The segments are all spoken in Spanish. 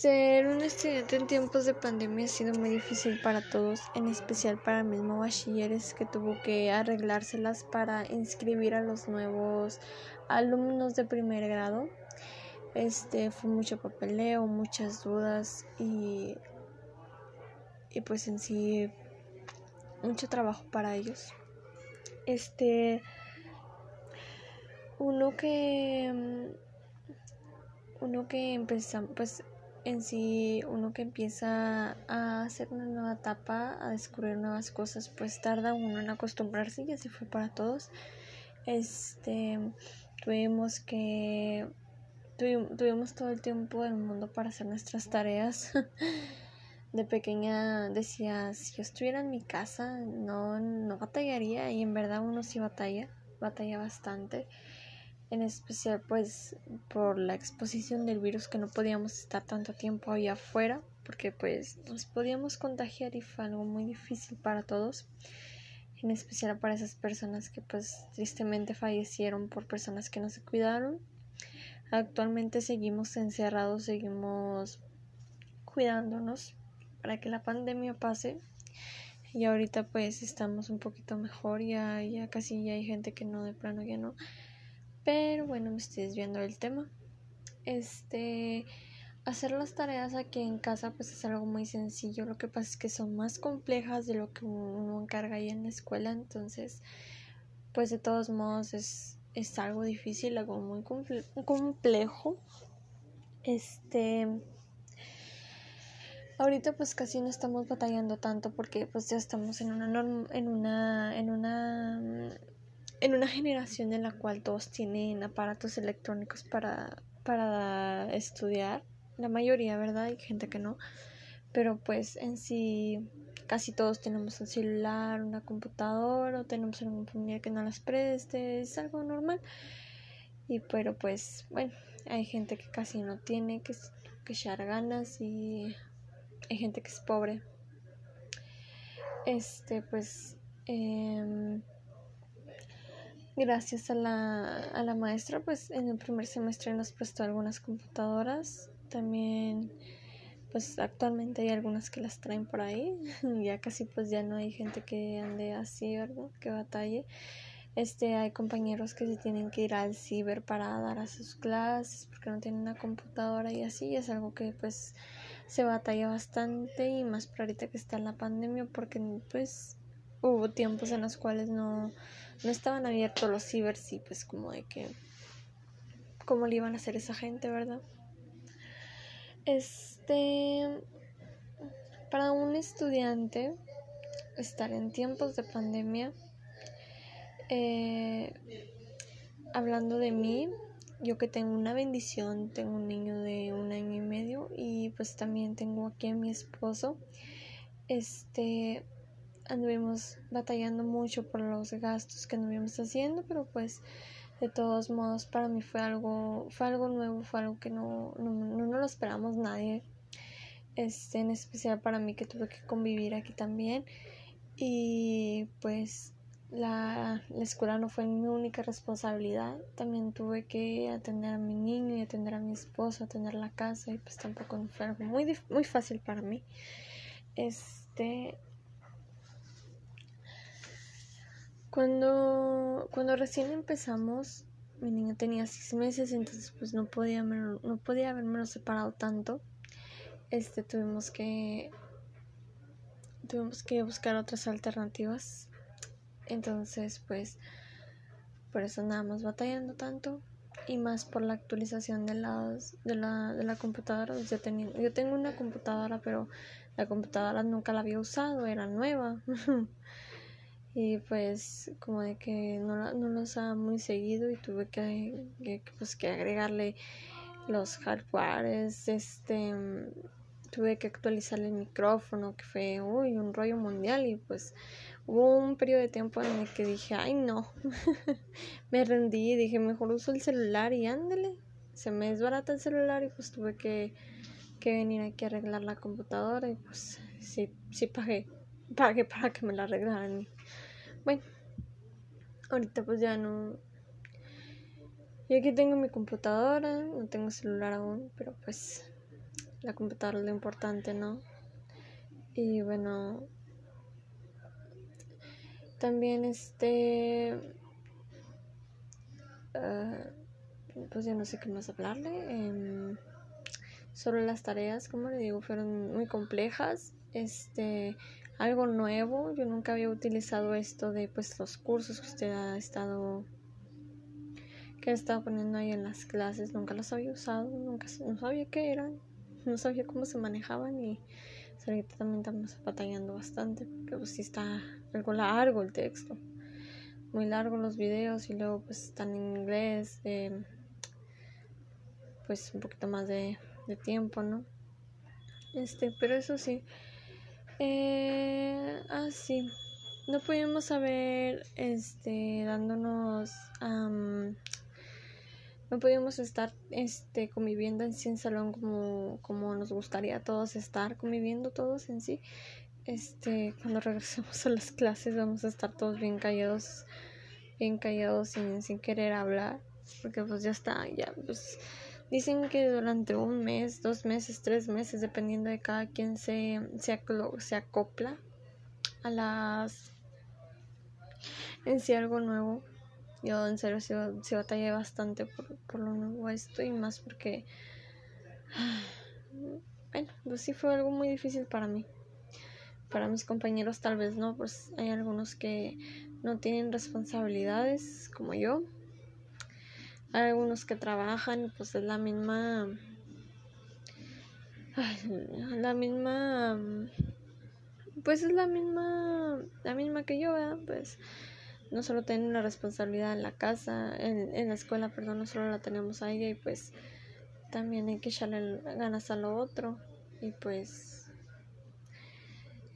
Ser un estudiante en tiempos de pandemia ha sido muy difícil para todos, en especial para el mismo bachilleres que tuvo que arreglárselas para inscribir a los nuevos alumnos de primer grado. Este fue mucho papeleo, muchas dudas y, y pues en sí mucho trabajo para ellos. Este uno que uno que empezamos pues en sí uno que empieza a hacer una nueva etapa, a descubrir nuevas cosas, pues tarda uno en acostumbrarse y así fue para todos. Este, tuvimos que, tuvimos, todo el tiempo del mundo para hacer nuestras tareas. De pequeña decía, si yo estuviera en mi casa, no, no batallaría y en verdad uno sí batalla, batalla bastante en especial pues por la exposición del virus que no podíamos estar tanto tiempo allá afuera porque pues nos podíamos contagiar y fue algo muy difícil para todos en especial para esas personas que pues tristemente fallecieron por personas que no se cuidaron. Actualmente seguimos encerrados seguimos cuidándonos para que la pandemia pase y ahorita pues estamos un poquito mejor ya ya casi ya hay gente que no de plano ya no pero bueno, me estoy desviando del tema. Este, hacer las tareas aquí en casa pues es algo muy sencillo. Lo que pasa es que son más complejas de lo que uno encarga ahí en la escuela. Entonces, pues de todos modos es, es algo difícil, algo muy complejo. Este, ahorita pues casi no estamos batallando tanto porque pues ya estamos en una en una en una en una generación en la cual todos tienen aparatos electrónicos para, para estudiar, la mayoría, ¿verdad? Hay gente que no, pero pues en sí casi todos tenemos un celular, una computadora o tenemos algún familiar que no las preste, es algo normal. Y pero pues bueno, hay gente que casi no tiene, que, que echar ganas y hay gente que es pobre. Este pues... Eh, gracias a la, a la maestra, pues en el primer semestre nos prestó algunas computadoras. También, pues actualmente hay algunas que las traen por ahí. ya casi pues ya no hay gente que ande así, ¿verdad? Que batalle. Este, hay compañeros que se tienen que ir al ciber para dar a sus clases porque no tienen una computadora y así. Es algo que pues se batalla bastante y más por ahorita que está la pandemia porque pues hubo tiempos en los cuales no no estaban abiertos los cibers pues como de que cómo le iban a hacer esa gente, ¿verdad? Este para un estudiante estar en tiempos de pandemia eh, hablando de mí yo que tengo una bendición tengo un niño de un año y medio y pues también tengo aquí a mi esposo este anduvimos batallando mucho por los gastos que anduvimos haciendo, pero pues de todos modos para mí fue algo, fue algo nuevo, fue algo que no, no, no, lo esperamos nadie. Este, en especial para mí que tuve que convivir aquí también. Y pues la, la, escuela no fue mi única responsabilidad. También tuve que atender a mi niño y atender a mi esposo, atender la casa y pues tampoco fue algo muy, muy fácil para mí. Este, Cuando, cuando recién empezamos, mi niña tenía seis meses, entonces pues no podía, no podía haberme separado tanto. Este, tuvimos que, tuvimos que buscar otras alternativas. Entonces, pues, por eso nada más batallando tanto y más por la actualización de, las, de, la, de la computadora. Yo, tenía, yo tengo una computadora, pero la computadora nunca la había usado, era nueva. y pues como de que no, no lo usaba muy seguido y tuve que, pues que agregarle los hardwares este tuve que actualizar el micrófono que fue uy, un rollo mundial y pues hubo un periodo de tiempo en el que dije ay no me rendí dije mejor uso el celular y ándale se me desbarata el celular y pues tuve que, que venir aquí a arreglar la computadora y pues sí sí pagué pagué para que me la arreglaran bueno, ahorita pues ya no. Y aquí tengo mi computadora, no tengo celular aún, pero pues la computadora es lo importante, ¿no? Y bueno, también este... Ah, pues ya no sé qué más hablarle. Eh, sobre las tareas, como le digo, fueron muy complejas. Este, algo nuevo. Yo nunca había utilizado esto de pues los cursos que usted ha estado que estaba poniendo ahí en las clases. Nunca los había usado, nunca no sabía qué eran, no sabía cómo se manejaban y ahorita también estamos batallando bastante porque pues sí está algo largo el texto muy largo los videos y luego pues están en inglés eh, pues un poquito más de, de, tiempo no este pero eso sí eh, ah sí. No pudimos saber este dándonos no podíamos estar este conviviendo en sí en salón como, como nos gustaría a todos estar conviviendo todos en sí. Este cuando regresemos a las clases vamos a estar todos bien callados bien callados sin, sin querer hablar porque pues ya está ya pues dicen que durante un mes dos meses tres meses dependiendo de cada quien se se, se acopla a las en sí algo nuevo yo en serio sí, batallé bastante por, por, lo nuevo esto y más porque, bueno, pues sí fue algo muy difícil para mí. Para mis compañeros tal vez no, pues hay algunos que no tienen responsabilidades como yo. Hay algunos que trabajan pues es la misma... la misma pues es la misma la misma que yo ¿verdad? pues no solo tienen la responsabilidad en la casa, en, en la escuela, perdón, no solo la tenemos a ella y pues también hay que echarle ganas a lo otro y pues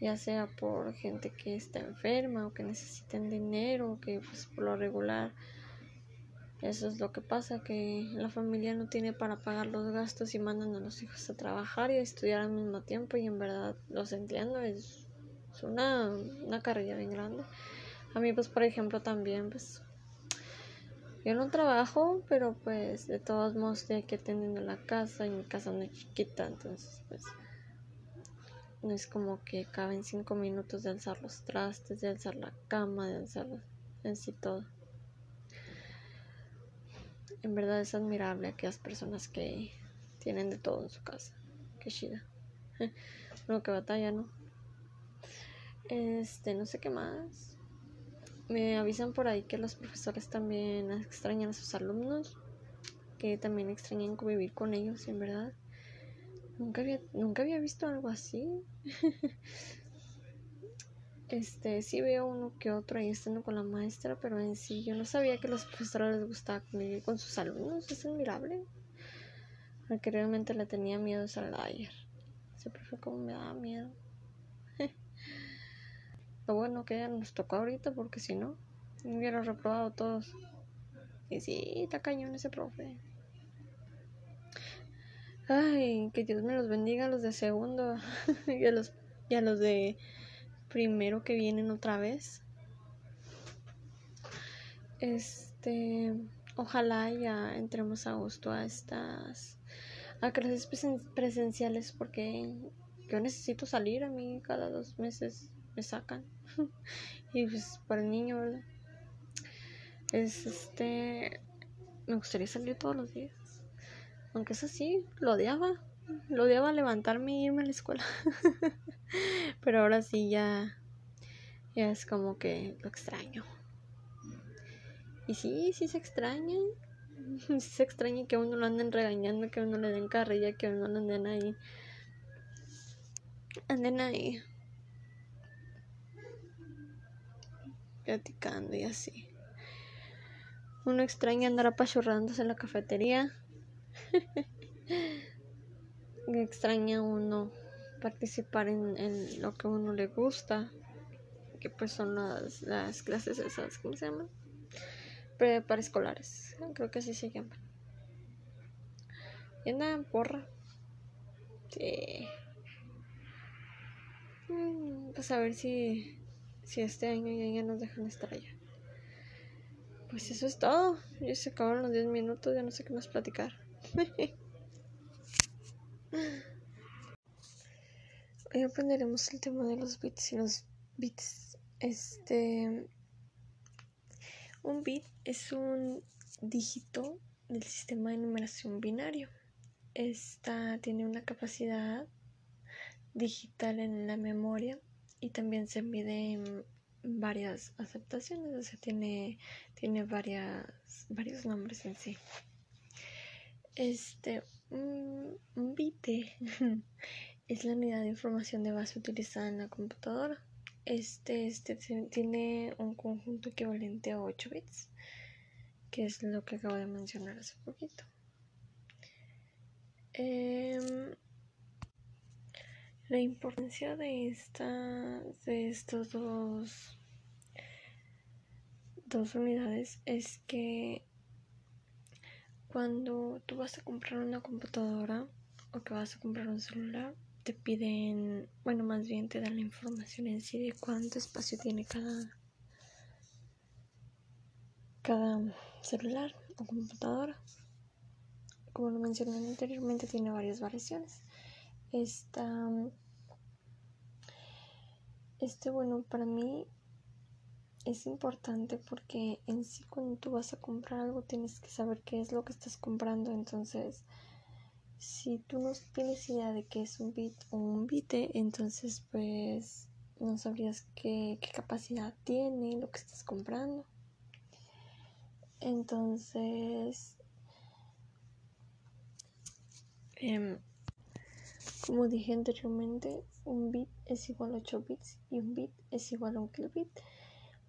ya sea por gente que está enferma o que necesiten dinero o que pues por lo regular eso es lo que pasa que la familia no tiene para pagar los gastos y mandan a los hijos a trabajar y a estudiar al mismo tiempo y en verdad los entiendo es, una, una carrera bien grande a mí, pues, por ejemplo, también, pues, yo no trabajo, pero pues, de todos modos, estoy aquí atendiendo la casa y mi casa no es chiquita, entonces, pues, no es como que caben cinco minutos de alzar los trastes, de alzar la cama, de alzar en sí todo. En verdad es admirable aquellas personas que tienen de todo en su casa. Qué chida. Uno que batalla, ¿no? Este, no sé qué más. Me avisan por ahí que los profesores también extrañan a sus alumnos, que también extrañan convivir con ellos, en verdad. Nunca había, nunca había visto algo así. este, sí veo uno que otro ahí estando con la maestra, pero en sí yo no sabía que a los profesores les gustaba convivir con sus alumnos, es admirable. Al que realmente le tenía miedo es al ayer. Ese profe como me daba miedo bueno que ya nos tocó ahorita porque si no, hubiera reprobado todos. Y sí, está cañón ese profe. Ay, que Dios me los bendiga a los de segundo y, a los, y a los de primero que vienen otra vez. Este, ojalá ya entremos a gusto a estas a clases presenciales porque yo necesito salir a mí cada dos meses me sacan y pues para el niño, ¿verdad? Es este. Me gustaría salir todos los días. Aunque es así, lo odiaba. Lo odiaba levantarme e irme a la escuela. Pero ahora sí ya. Ya es como que lo extraño. Y sí, sí se extraña. Sí se extraña que uno lo anden regañando, que uno le den carrilla, que uno lo anden ahí. Anden ahí platicando y así. Uno extraña andar apachurrándose en la cafetería. extraña uno participar en, lo que a uno le gusta. Que pues son las, las clases esas, ¿cómo se llaman? escolares Creo que así se llaman. Y nada, porra. Sí. Mm, pues a ver si si este año ya, nos dejan estar allá. Pues eso es todo. Ya se acabaron los 10 minutos, ya no sé qué más platicar. hoy aprenderemos el tema de los bits y los bits. Este, un bit es un dígito del sistema de numeración binario. Esta tiene una capacidad digital en la memoria y también se mide en varias aceptaciones, o sea, tiene, tiene varias, varios nombres en sí. Este, un, bit es la unidad de información de base utilizada en la computadora. Este, este tiene un conjunto equivalente a 8 bits, que es lo que acabo de mencionar hace poquito. Em, la importancia de esta de estos dos dos unidades es que cuando tú vas a comprar una computadora o que vas a comprar un celular te piden bueno más bien te dan la información en sí de cuánto espacio tiene cada cada celular o computadora como lo mencioné anteriormente tiene varias variaciones esta este, bueno, para mí es importante porque en sí cuando tú vas a comprar algo tienes que saber qué es lo que estás comprando. Entonces, si tú no tienes idea de qué es un bit o un bite, entonces pues no sabrías qué, capacidad tiene lo que estás comprando. Entonces, em, como dije anteriormente, un bit es igual a 8 bits y un bit es igual a un kilobit.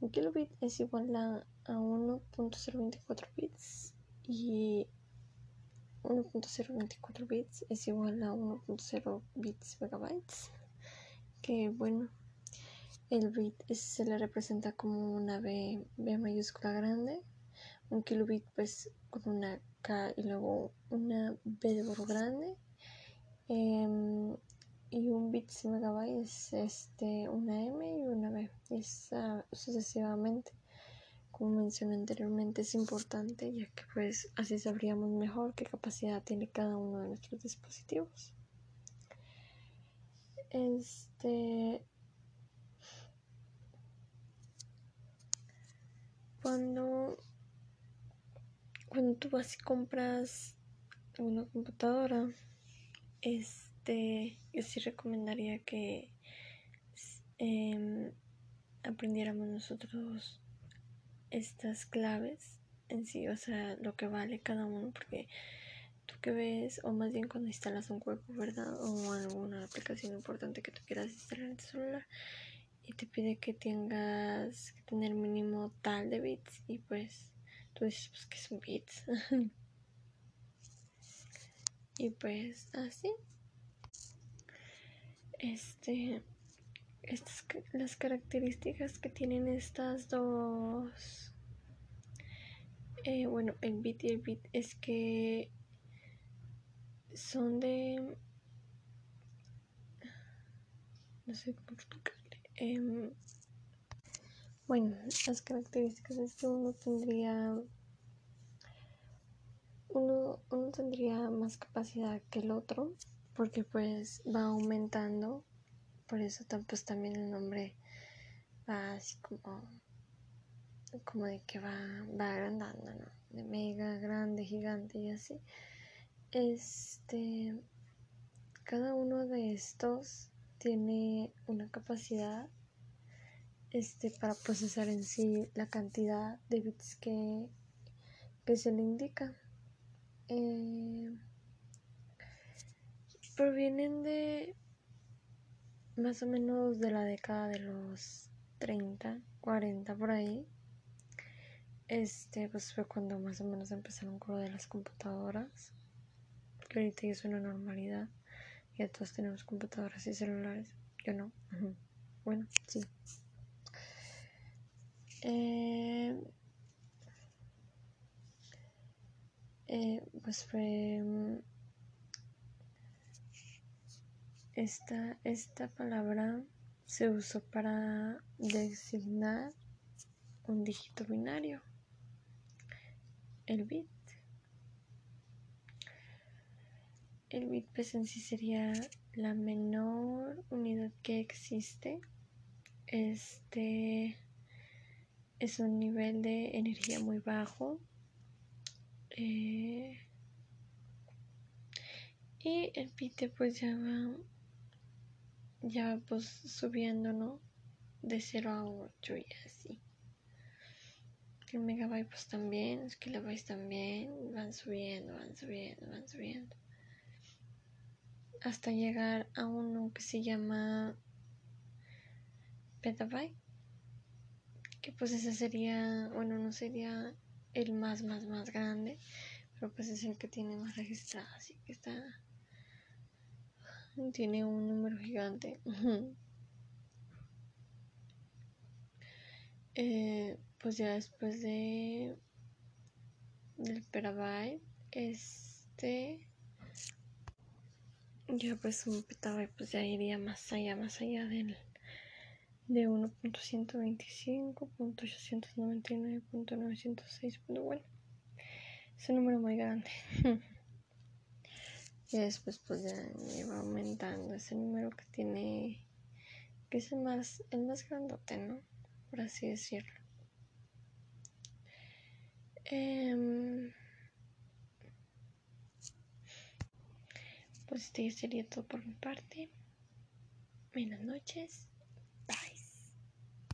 Un kilobit es igual a, 1.024 bits y 1.024 bits es igual a 1.0 bits megabytes. Que bueno, el bit se le representa como una B, B mayúscula grande. Un kilobit pues con una K y luego una B de borro grande. Em, y un bit megabyte es este, una M y una B. Es sucesivamente. Como mencioné anteriormente, es importante ya que pues así sabríamos mejor qué capacidad tiene cada uno de nuestros dispositivos. Este. Cuando, cuando tú vas y compras una computadora, es este, yo sí recomendaría que em, aprendiéramos nosotros estas claves en sí, o sea, lo que vale cada uno, porque tú que ves, o más bien cuando instalas un juego, ¿verdad? O alguna aplicación importante que tú quieras instalar en tu celular y te pide que tengas que tener mínimo tal de bits y pues tú dices pues que son bits y pues así este estas las características que tienen estas dos eh, bueno el bit y el bit es que son de no sé cómo explicarle em, bueno las características es que uno tendría uno, uno tendría más capacidad que el otro porque pues va aumentando, por eso pues también el nombre va así como, como de que va, va agrandando, ¿no? De mega, grande, gigante y así. Este, cada uno de estos tiene una capacidad este, para procesar en sí la cantidad de bits que, que se le indica. Eh, provienen de más o menos de la década de los 30, 40 por ahí. Este pues fue cuando más o menos empezaron con lo de las computadoras. Que ahorita ya es una normalidad. Ya todos tenemos computadoras y celulares. Yo no. Bueno, sí. Eh, eh, pues fue Esta, esta palabra se usó para designar un dígito binario, el bit. el bit pues en sí sería la menor unidad que existe. Este es un nivel de energía muy bajo. Eh, y el bit pues ya va ya pues subiendo, ¿no? De 0 a 8 y así. El megabyte pues también, los kilobytes también van subiendo, van subiendo, van subiendo. Hasta llegar a uno que se llama petabyte. Que pues ese sería, bueno, no sería el más, más, más grande. Pero pues es el que tiene más registrado, así que está tiene un número gigante. Eh, pues ya después de del petabyte, este ya pues un petabyte pues ya iría más allá, más allá del de 1.125.899.906. Bueno, es un número muy grande. Y después pues ya va aumentando ese número que tiene, que es el más, el más grandote, ¿no? Por así decirlo. Em, pues esto ya sería todo por mi parte. Buenas noches.